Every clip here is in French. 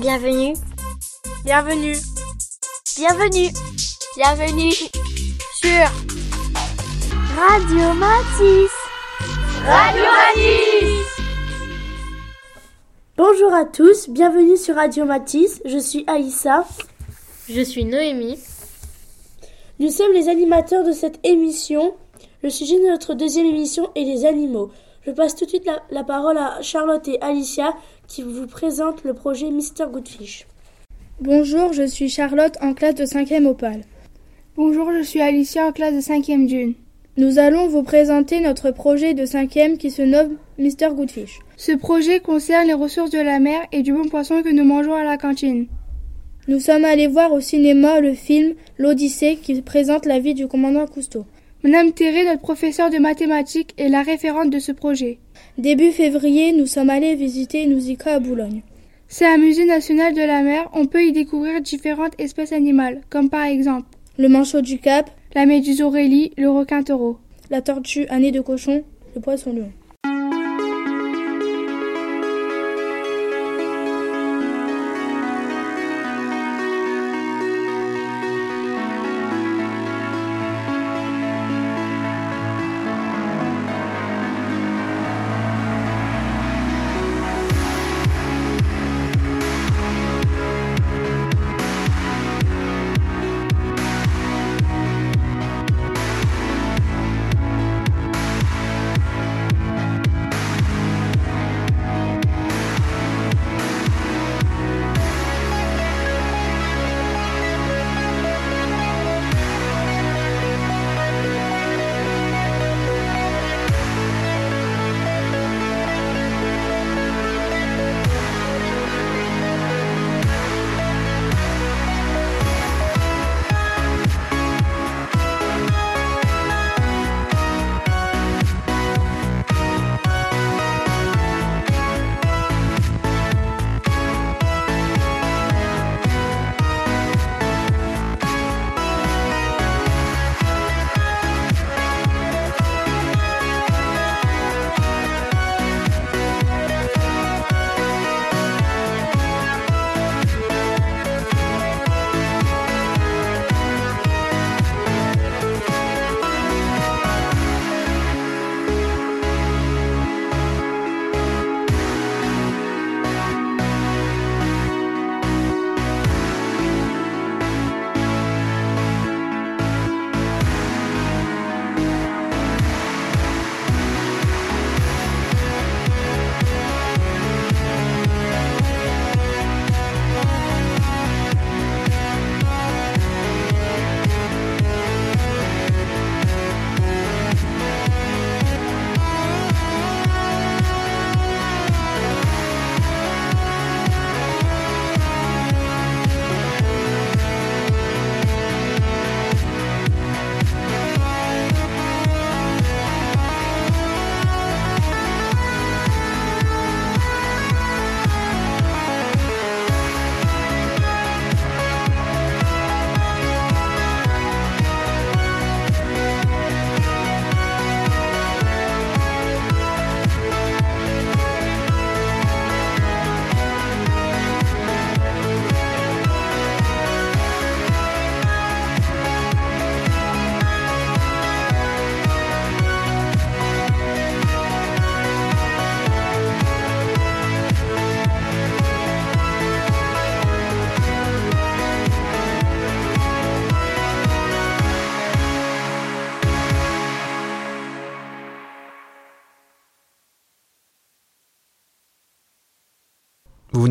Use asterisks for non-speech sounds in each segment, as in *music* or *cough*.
Bienvenue. Bienvenue. Bienvenue. Bienvenue. Sur Radio Matisse. Radio Matisse. Bonjour à tous, bienvenue sur Radio Matisse. Je suis Aïssa. Je suis Noémie. Nous sommes les animateurs de cette émission. Le sujet de notre deuxième émission est les animaux. Je passe tout de suite la, la parole à Charlotte et Alicia qui vous présentent le projet Mister Goodfish. Bonjour, je suis Charlotte en classe de 5e Opale. Bonjour, je suis Alicia en classe de 5e June. Nous allons vous présenter notre projet de 5e qui se nomme Mister Goodfish. Ce projet concerne les ressources de la mer et du bon poisson que nous mangeons à la cantine. Nous sommes allés voir au cinéma le film L'Odyssée qui présente la vie du commandant Cousteau. Madame Théré, notre professeure de mathématiques, est la référente de ce projet. Début février, nous sommes allés visiter Nausicaa à Boulogne. C'est un musée national de la mer. On peut y découvrir différentes espèces animales, comme par exemple le manchot du Cap, la méduse aurélie, le requin taureau, la tortue à nez de cochon, le poisson lion.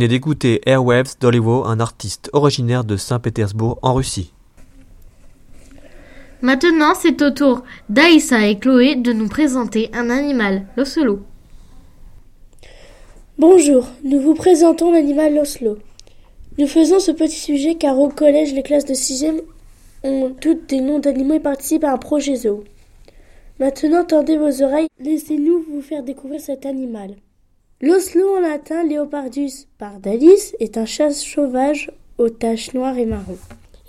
Venez d'écouter Airwaves d'Olivo, un artiste originaire de Saint-Pétersbourg en Russie. Maintenant, c'est au tour d'Aïssa et Chloé de nous présenter un animal, l'ocelot. Bonjour, nous vous présentons l'animal l'oslo. Nous faisons ce petit sujet car au collège, les classes de 6e ont toutes des noms d'animaux et participent à un projet zoo. Maintenant, tendez vos oreilles, laissez-nous vous faire découvrir cet animal. L'oslo en latin, Leopardus pardalis, est un chat sauvage aux taches noires et marron.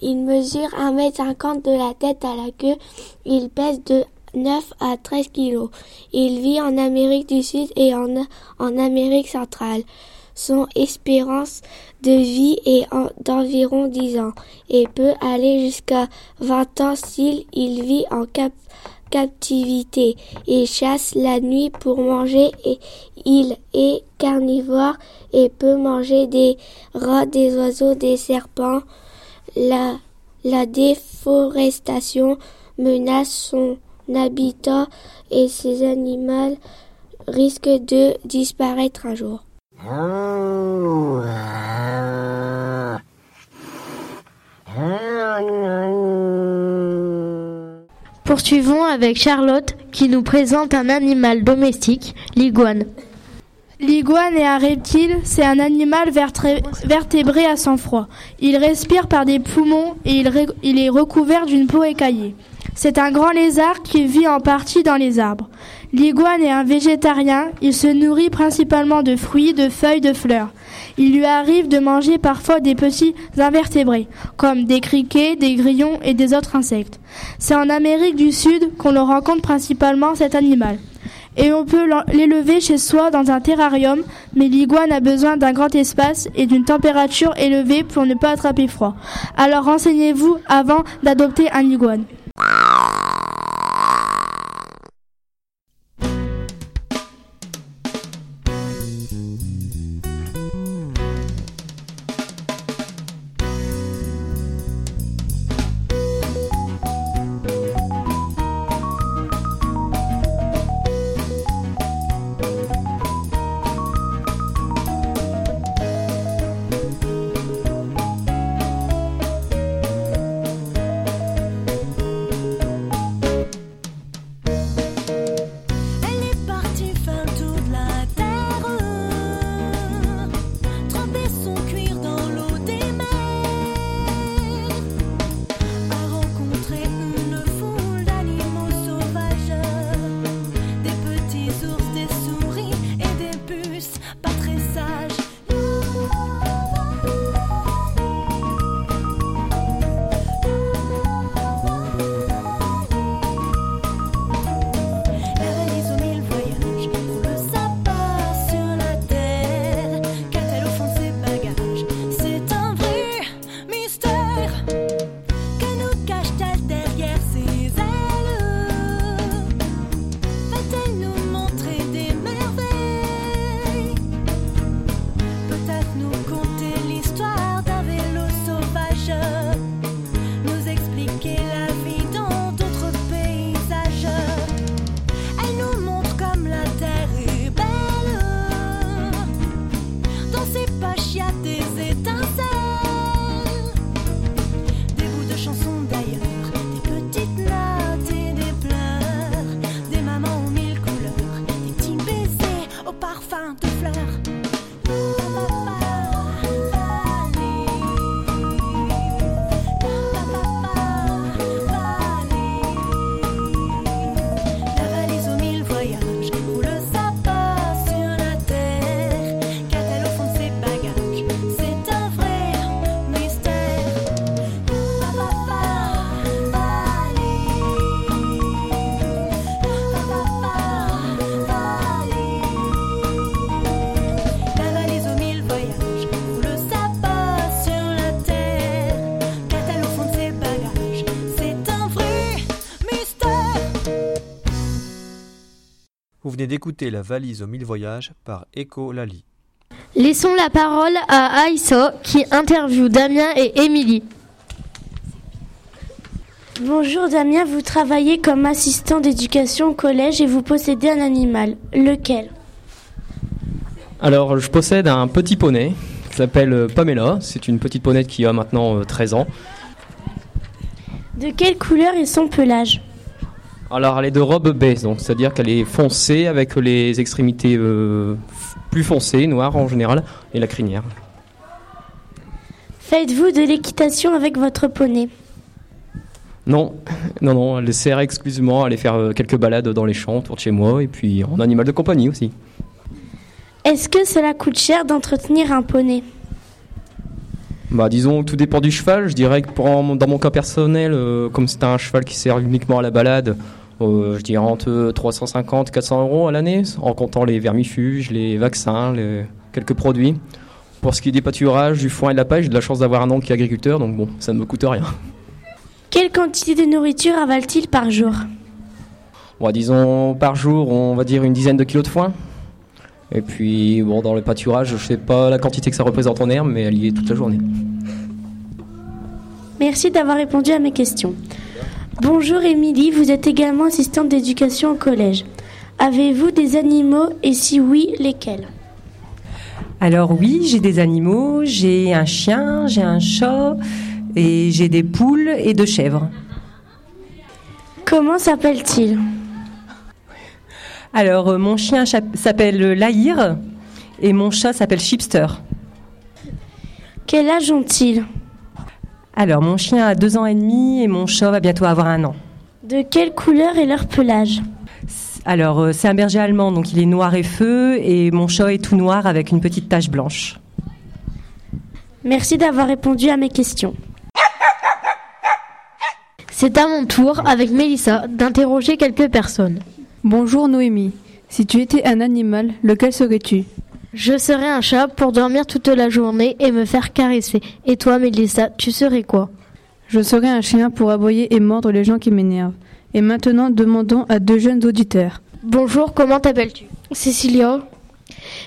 Il mesure 1m50 de la tête à la queue. Il pèse de 9 à 13 kilos. Il vit en Amérique du Sud et en, Amérique centrale. Son espérance de vie est d'environ 10 ans et peut aller jusqu'à 20 ans s'il il vit en captivité. Il chasse la nuit pour manger et il est carnivore et peut manger des rats, des oiseaux, des serpents. La, la déforestation menace son habitat et ses animaux risquent de disparaître un jour. Poursuivons avec Charlotte qui nous présente un animal domestique, l'iguane. L'iguane est un reptile, c'est un animal vertébré à sang-froid. Il respire par des poumons et il, est recouvert d'une peau écaillée. C'est un grand lézard qui vit en partie dans les arbres. L'iguane est un végétarien, il se nourrit principalement de fruits, de feuilles, de fleurs. Il lui arrive de manger parfois des petits invertébrés, comme des criquets, des grillons et des autres insectes. C'est en Amérique du Sud qu'on rencontre principalement cet animal. Et on peut l'élever chez soi dans un terrarium, mais l'iguane a besoin d'un grand espace et d'une température élevée pour ne pas attraper froid. Alors renseignez-vous avant d'adopter un iguane. D'écouter La valise aux mille voyages par Echo Lali. Laissons la parole à Aïssa qui interviewe Damien et Émilie. Bonjour Damien, vous travaillez comme assistant d'éducation au collège et vous possédez un animal. Lequel? Alors, je possède un petit poney qui s'appelle Pamela. C'est une petite ponette qui a maintenant 13 euh, ans. De quelle couleur est son pelage? Alors elle est de robe baisse, donc c'est-à-dire qu'elle est foncée avec les extrémités euh, plus foncées, noires en général, et la crinière. Faites-vous de l'équitation avec votre poney? Non, *laughs* non, non, elle sert exclusivement à aller faire euh, quelques balades dans les champs autour de chez moi, et puis en animal de compagnie aussi. Est-ce que cela coûte cher d'entretenir un poney? Bah, disons, tout dépend du cheval. Je dirais que pour, dans mon cas personnel, euh, comme c'est un cheval qui sert uniquement à la balade, euh, je dirais entre 350 400 euros à l'année, en comptant les vermifuges, les vaccins, quelques produits. Pour ce qui est des pâturages, du foin et de la paille, j'ai de la chance d'avoir un oncle qui est agriculteur, donc bon, ça ne me coûte rien. Quelle quantité de nourriture avale-t-il par jour? Bon, disons par jour, on va dire une dizaine de kilos de foin. Et puis, bon, dans le pâturage, je sais pas la quantité que ça représente en herbe, mais elle y est toute la journée. Merci d'avoir répondu à mes questions. Bonjour Émilie, vous êtes également assistante d'éducation au collège. Avez-vous des animaux et si oui, lesquels? Alors oui, j'ai des animaux, j'ai un chien, j'ai un chat et j'ai des poules et deux chèvres. Comment s'appelle-t-il Alors euh, mon chien s'appelle Lahir et mon chat s'appelle Chipster. Quel âge ont-ils? Alors mon chien a deux ans et demi et mon chat va bientôt avoir un an. De quelle couleur est leur pelage? Alors euh, c'est un berger allemand donc il est noir et feu et mon chat est tout noir avec une petite tache blanche. Merci d'avoir répondu à mes questions. C'est à mon tour, avec Mélissa, d'interroger quelques personnes. Bonjour Noémie. Si tu étais un animal, lequel serais-tu? Je serais un chat pour dormir toute la journée et me faire caresser. Et toi, Mélissa, tu serais quoi? Je serais un chien pour aboyer et mordre les gens qui m'énervent. Et maintenant, demandons à deux jeunes auditeurs. Bonjour, comment t'appelles-tu? Cécilia,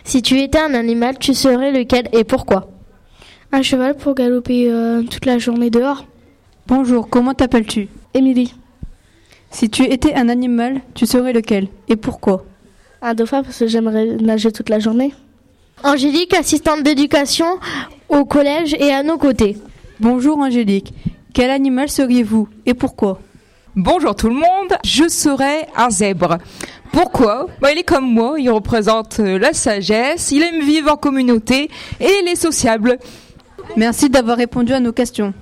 Si tu étais un animal, tu serais lequel et pourquoi? Un cheval pour galoper euh, toute la journée dehors. Bonjour, comment t'appelles-tu? Émilie, Si tu étais un animal, tu serais lequel Et pourquoi? Un dauphin parce que j'aimerais nager toute la journée. Angélique, assistante d'éducation au collège et à nos côtés. Bonjour Angélique. Quel animal seriez-vous Et pourquoi? Bonjour tout le monde, je serai un zèbre. Pourquoi? Bah, Il est comme moi, il représente euh, la sagesse, il aime vivre en communauté et il est sociable. Merci d'avoir répondu à nos questions.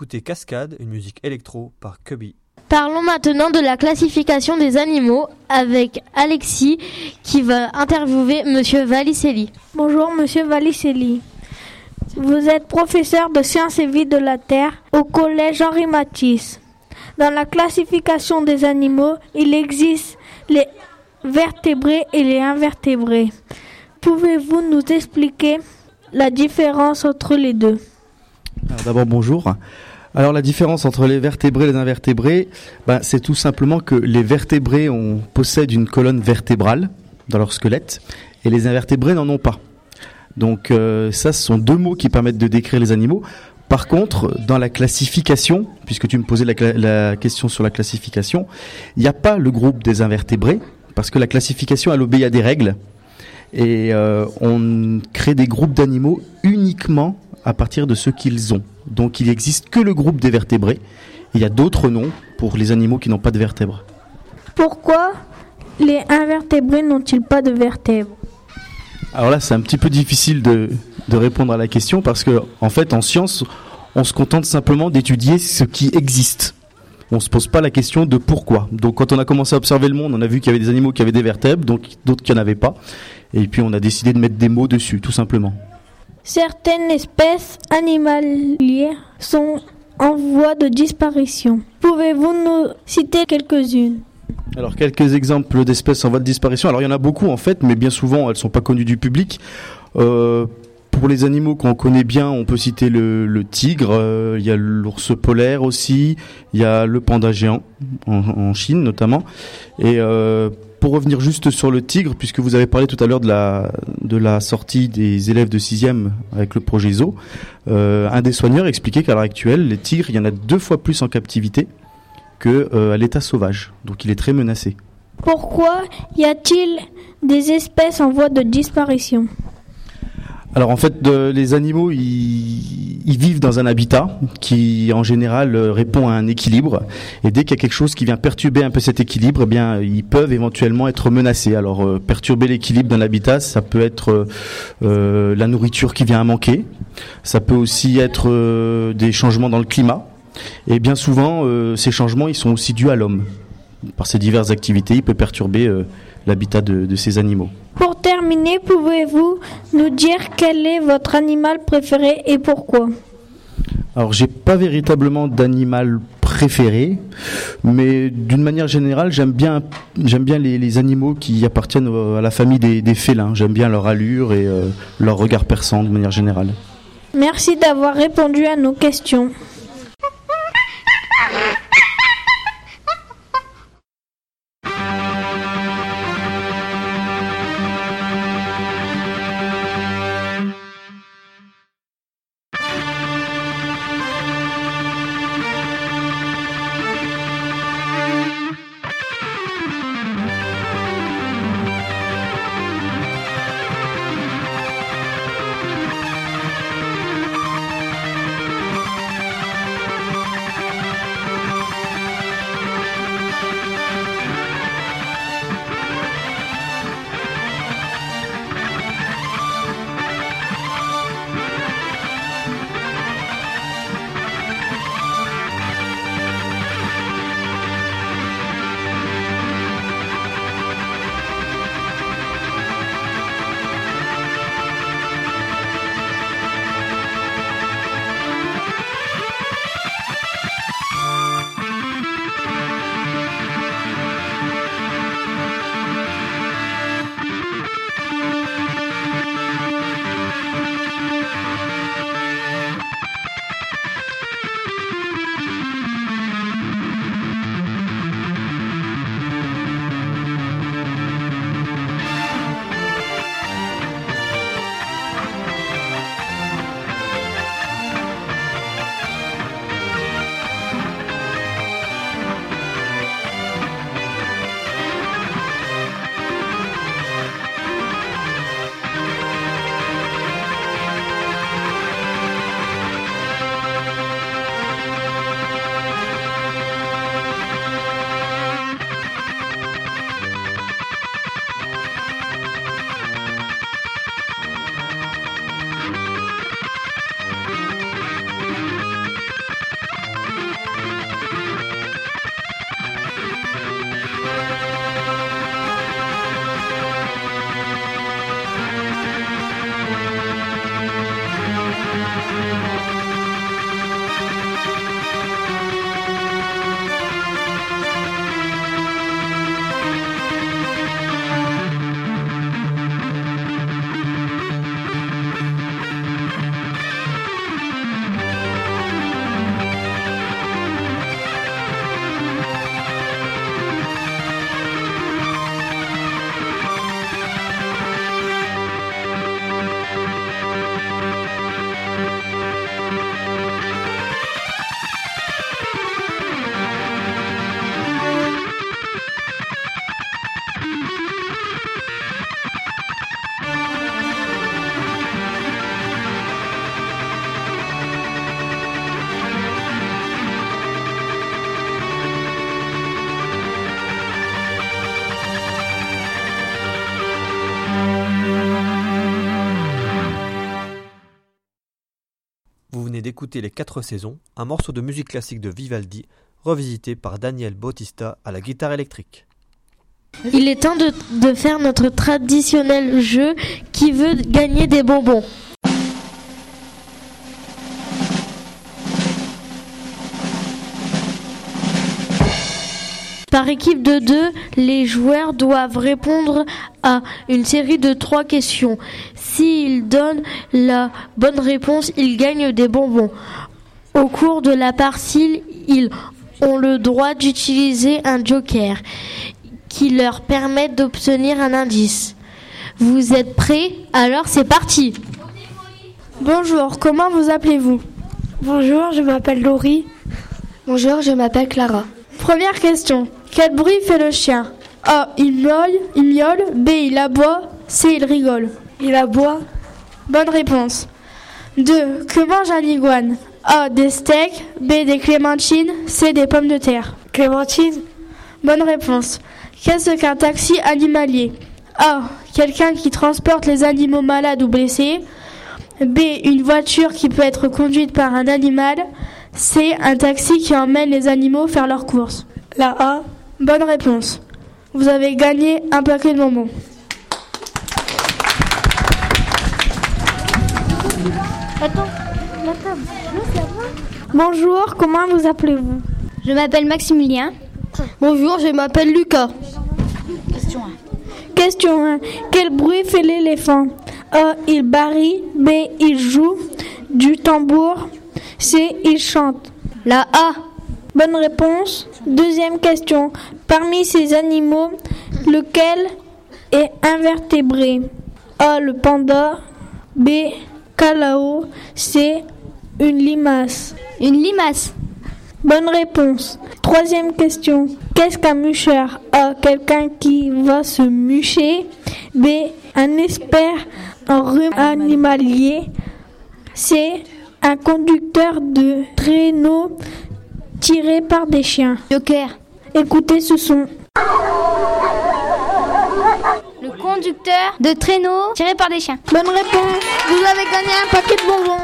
D'écouter Cascade, une musique électro par Cubby. Parlons maintenant de la classification des animaux avec Alexis qui va interviewer Monsieur Valicelli. Bonjour Monsieur Valicelli. Vous êtes professeur de sciences et vie de la Terre au collège Henri Matisse. Dans la classification des animaux, il existe les vertébrés et les invertébrés. Pouvez-vous nous expliquer la différence entre les deux? D'abord bonjour. Alors la différence entre les vertébrés et les invertébrés, ben, c'est tout simplement que les vertébrés possèdent une colonne vertébrale dans leur squelette et les invertébrés n'en ont pas. Donc euh, ça, ce sont deux mots qui permettent de décrire les animaux. Par contre, dans la classification, puisque tu me posais la, question sur la classification, il n'y a pas le groupe des invertébrés, parce que la classification, elle obéit à des règles. Et euh, on crée des groupes d'animaux uniquement à partir de ce qu'ils ont. Donc il n'existe que le groupe des vertébrés. Il y a d'autres noms pour les animaux qui n'ont pas de vertèbres. Pourquoi les invertébrés n'ont-ils pas de vertèbres? Alors là, c'est un petit peu difficile de, répondre à la question parce que, en fait, en science, on se contente simplement d'étudier ce qui existe. On se pose pas la question de pourquoi. Donc, quand on a commencé à observer le monde, on a vu qu'il y avait des animaux qui avaient des vertèbres, donc d'autres qui n'en avaient pas. Et puis, on a décidé de mettre des mots dessus, tout simplement. Certaines espèces animalières sont en voie de disparition. Pouvez-vous nous citer quelques-unes? Alors quelques exemples d'espèces en voie de disparition. Alors il y en a beaucoup en fait, mais bien souvent elles sont pas connues du public. Euh, pour les animaux qu'on connaît bien, on peut citer le, tigre, euh, il y a l'ours polaire aussi, il y a le panda géant en, Chine notamment. Et euh, pour revenir juste sur le tigre, puisque vous avez parlé tout à l'heure de la, sortie des élèves de 6e avec le projet ZO, un des soigneurs expliquait qu'à l'heure actuelle, les tigres, il y en a deux fois plus en captivité que euh, l'état sauvage. Donc il est très menacé. Pourquoi y a-t-il des espèces en voie de disparition? Alors en fait, les animaux, ils, vivent dans un habitat qui, en général, euh, répond à un équilibre. Et dès qu'il y a quelque chose qui vient perturber un peu cet équilibre, eh bien, ils peuvent éventuellement être menacés. Alors euh, perturber l'équilibre d'un habitat, ça peut être la nourriture qui vient à manquer. Ça peut aussi être des changements dans le climat. Et bien souvent, euh, ces changements, ils sont aussi dus à l'homme. Par ses diverses activités, il peut perturber euh, l'habitat de, ces animaux. Pour terminer, pouvez-vous nous dire quel est votre animal préféré et pourquoi? Alors, j'ai pas véritablement d'animal préféré, mais d'une manière générale, j'aime bien, j'aime bien les, animaux qui appartiennent à la famille des, félins. J'aime bien leur allure et euh, leur regard perçant de manière générale. Merci d'avoir répondu à nos questions. D'écouter Les Quatre Saisons, un morceau de musique classique de Vivaldi, revisité par Daniel Bautista à la guitare électrique. Il est temps de, de faire notre traditionnel jeu qui veut gagner des bonbons. Par équipe de deux, les joueurs doivent répondre à une série de trois questions. S'ils donnent la bonne réponse, ils gagnent des bonbons. Au cours de la partie, ils ont le droit d'utiliser un joker qui leur permet d'obtenir un indice. Vous êtes prêts? Alors c'est parti Bonjour, comment vous appelez-vous? Bonjour, je m'appelle Laurie. Bonjour, je m'appelle Clara. Première question. Quel bruit fait le chien? A. Il miaule, il miaule. B. Il aboie. C. Il rigole. Il aboie. Bonne réponse. 2. Que mange un iguane? A. Des steaks. B. Des clémentines. C. Des pommes de terre. Clémentine? Bonne réponse. Qu'est-ce qu'un taxi animalier? A. Quelqu'un qui transporte les animaux malades ou blessés. B. Une voiture qui peut être conduite par un animal. C. Un taxi qui emmène les animaux faire leurs courses. La A? Bonne réponse. Vous avez gagné un paquet de bonbons. Attends, Bonjour, comment vous appelez-vous? Je m'appelle Maximilien. Bonjour, je m'appelle Lucas. Question 1. Question 1. Quel bruit fait l'éléphant? A. Il barille. B. Il joue du tambour. C. Il chante. La A. Bonne réponse. Deuxième question. Parmi ces animaux, lequel est invertébré? A. Le panda. B. Calao. C. Une limace. Une limace. Bonne réponse. Troisième question. Qu'est-ce qu'un mûcheur A. Quelqu'un qui va se mûcher. B. Un expert en rhume animalier. C. Un conducteur de traîneau tiré par des chiens. Joker. Écoutez ce son. Conducteur de traîneau tiré par des chiens. Bonne réponse. Vous avez gagné un paquet de bonbons.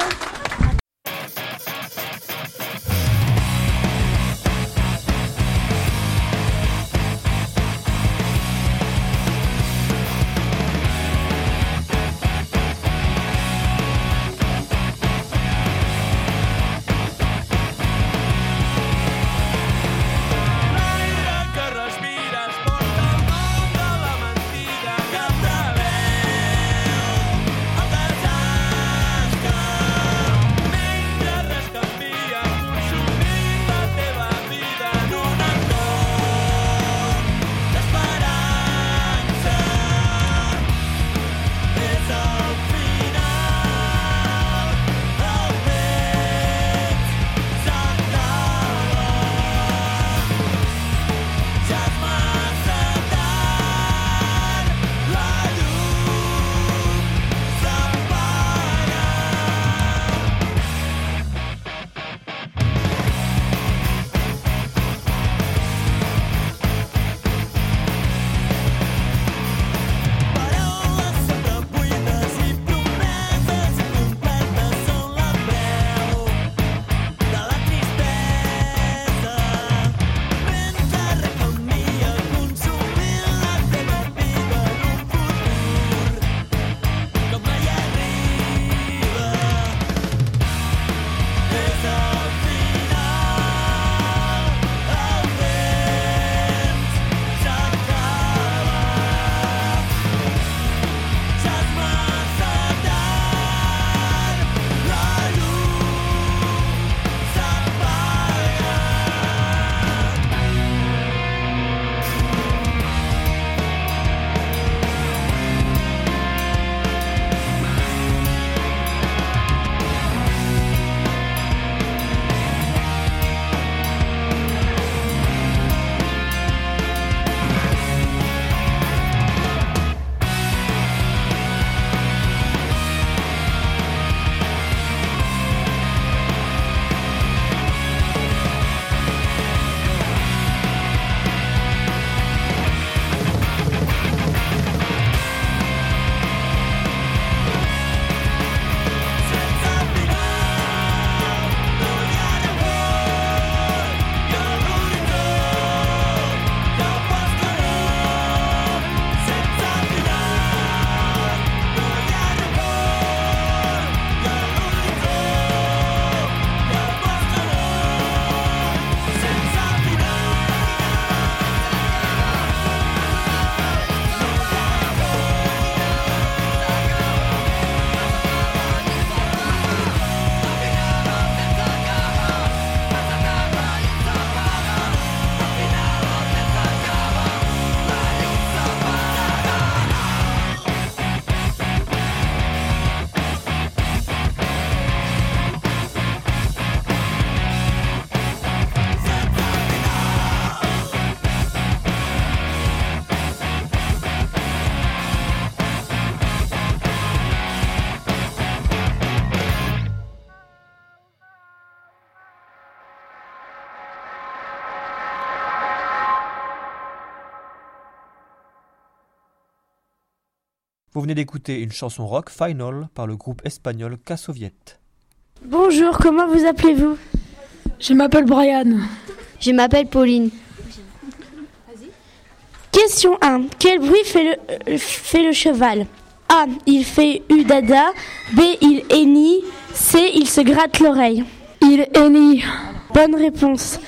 Venez d'écouter une chanson rock Final par le groupe espagnol K-Soviet. Bonjour, comment vous appelez-vous? Je m'appelle Brian. Je m'appelle Pauline. Question 1. Quel bruit fait le, euh, fait le cheval? A. Il fait udada. B. Il hennit. C. Il se gratte l'oreille. Il hennit. Bonne réponse.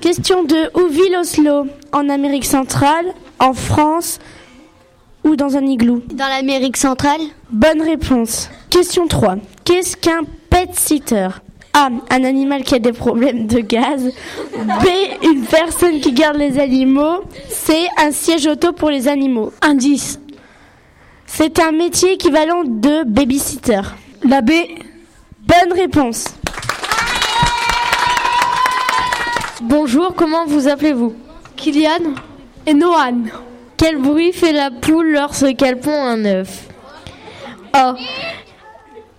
Question 2. Où vit l'Oslo? En Amérique centrale, en France? Ou dans un igloo Dans l'Amérique centrale Bonne réponse. Question 3. Qu'est-ce qu'un pet sitter? A. Un animal qui a des problèmes de gaz. B. Une personne qui garde les animaux. C. Un siège auto pour les animaux. Indice. C'est un métier équivalent de babysitter. La B. Bonne réponse. Bonjour, comment vous appelez-vous? Kylian et Noan. Quel bruit fait la poule lorsqu'elle pond un œuf A.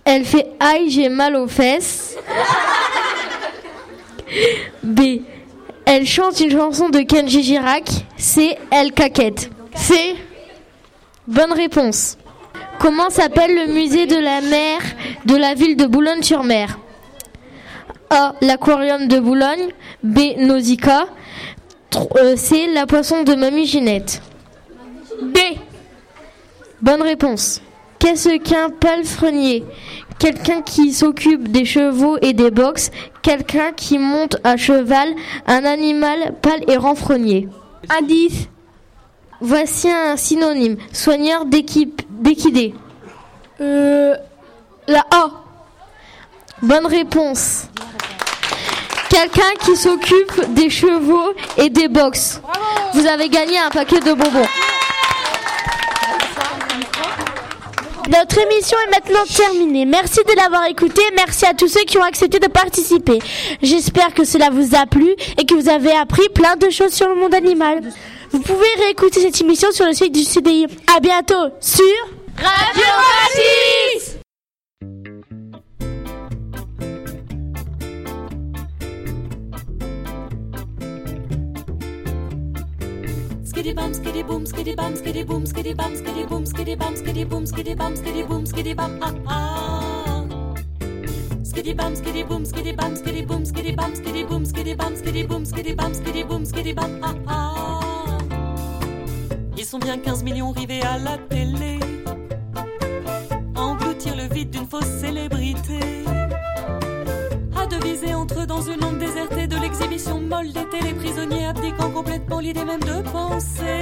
Elle fait aïe, j'ai mal aux fesses. B. Elle chante une chanson de Kenji Girac. C. Elle caquette. C. Bonne réponse. Comment s'appelle le musée de la mer de la ville de Boulogne-sur-Mer? A. L'aquarium de Boulogne. B. Nausicaa. Euh, C. La poisson de Mamie Ginette. B. Bonne réponse. Qu'est-ce qu'un palefrenier? Quelqu'un qui s'occupe des chevaux et des box. Quelqu'un qui monte à cheval. Un animal pâle et renfrogné. Indice. Voici un synonyme. Soigneur d'équipe, d'équidé. Euh, la A. Bonne réponse. Quelqu'un qui s'occupe des chevaux et des box. Vous avez gagné un paquet de bonbons. Notre émission est maintenant terminée. Merci de l'avoir écoutée. Merci à tous ceux qui ont accepté de participer. J'espère que cela vous a plu et que vous avez appris plein de choses sur le monde animal. Vous pouvez réécouter cette émission sur le site du CDI. À bientôt sur Radio Skitty bum, bum, bum, bum, bum, bum, bum, bum, bum, bum, bum, bum. Ils sont bien 15 millions rivés à la télé. Engloutir le vide d'une fausse célébrité. À deviser entre dans une langue désertée de l'exhibition molle des téléprisonniers abdiquant complètement l'idée même de penser.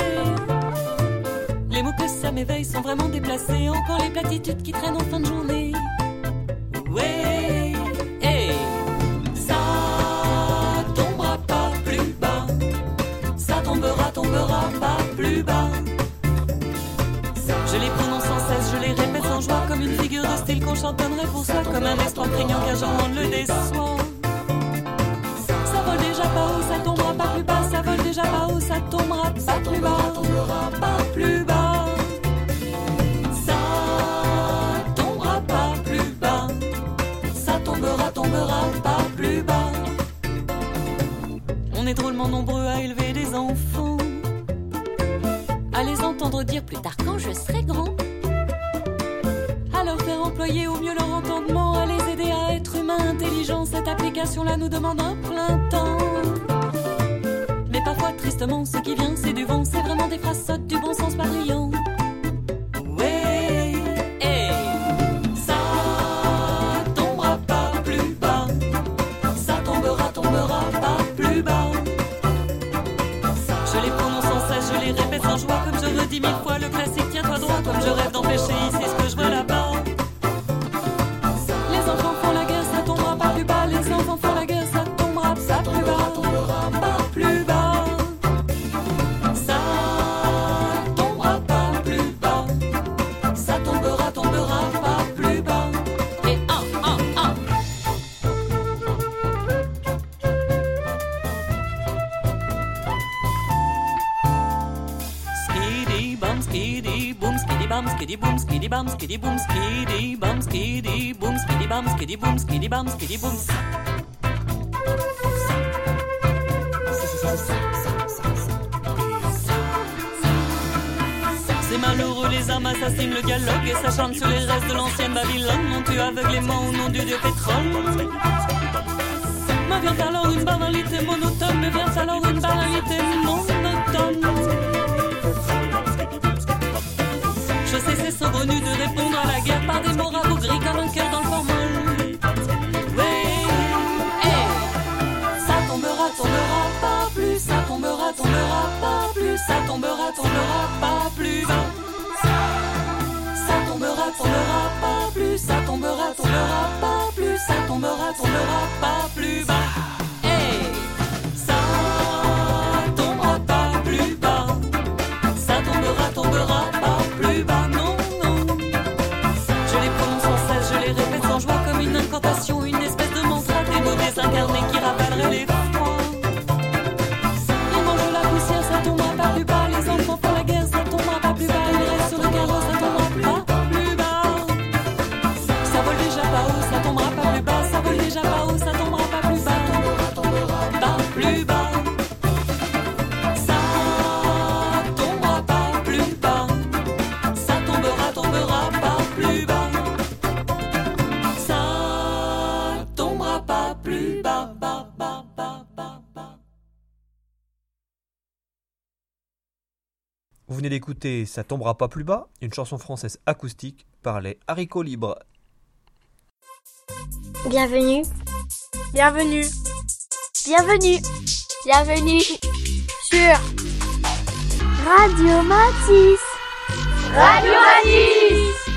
Les mots que ça m'éveille sont vraiment déplacés, encore les platitudes qui traînent en fin de journée. Ouais, hey. ça tombera pas plus bas, ça tombera, tombera pas plus bas. Je les cesse, joie, comme une figure de style qu'on chantonnerait pour soi, comme un espoir craignant qu'un jour le déçoit. Ça vole déjà pas haut, ça tombera pas plus bas, ça vole déjà pas haut, ça tombera pas plus bas, ce qui vient, c'est du vent, c'est vraiment des phrases skiddy boom, skiddy bam, skiddy boom, skiddy bam, skiddy boom, skiddy bam, skiddy boom, skiddy bam, skiddy boom. C'est malheureux les âmes assassines le dialogue et ça chante sur les restes de l'ancienne Babylone. Mon tu aveuglément au nom du dieu pétrole. Ma vient alors une banalité monotone, me vient alors une banalité monotone. et saugrenues de répondre à la guerre par des mots gris comme un cœur dans le formol. Ouais, hey. ça tombera, tombera pas plus, ça tombera, tombera pas plus, ça tombera, tombera pas plus bas. Ça tombera, tombera pas plus, ça tombera, tombera pas plus, ça tombera, tombera pas plus bas. Ça tombera pas plus bas, une chanson française acoustique par les haricots libres. Bienvenue. Bienvenue. Bienvenue. Bienvenue sur Radio Matisse. Radio Matisse.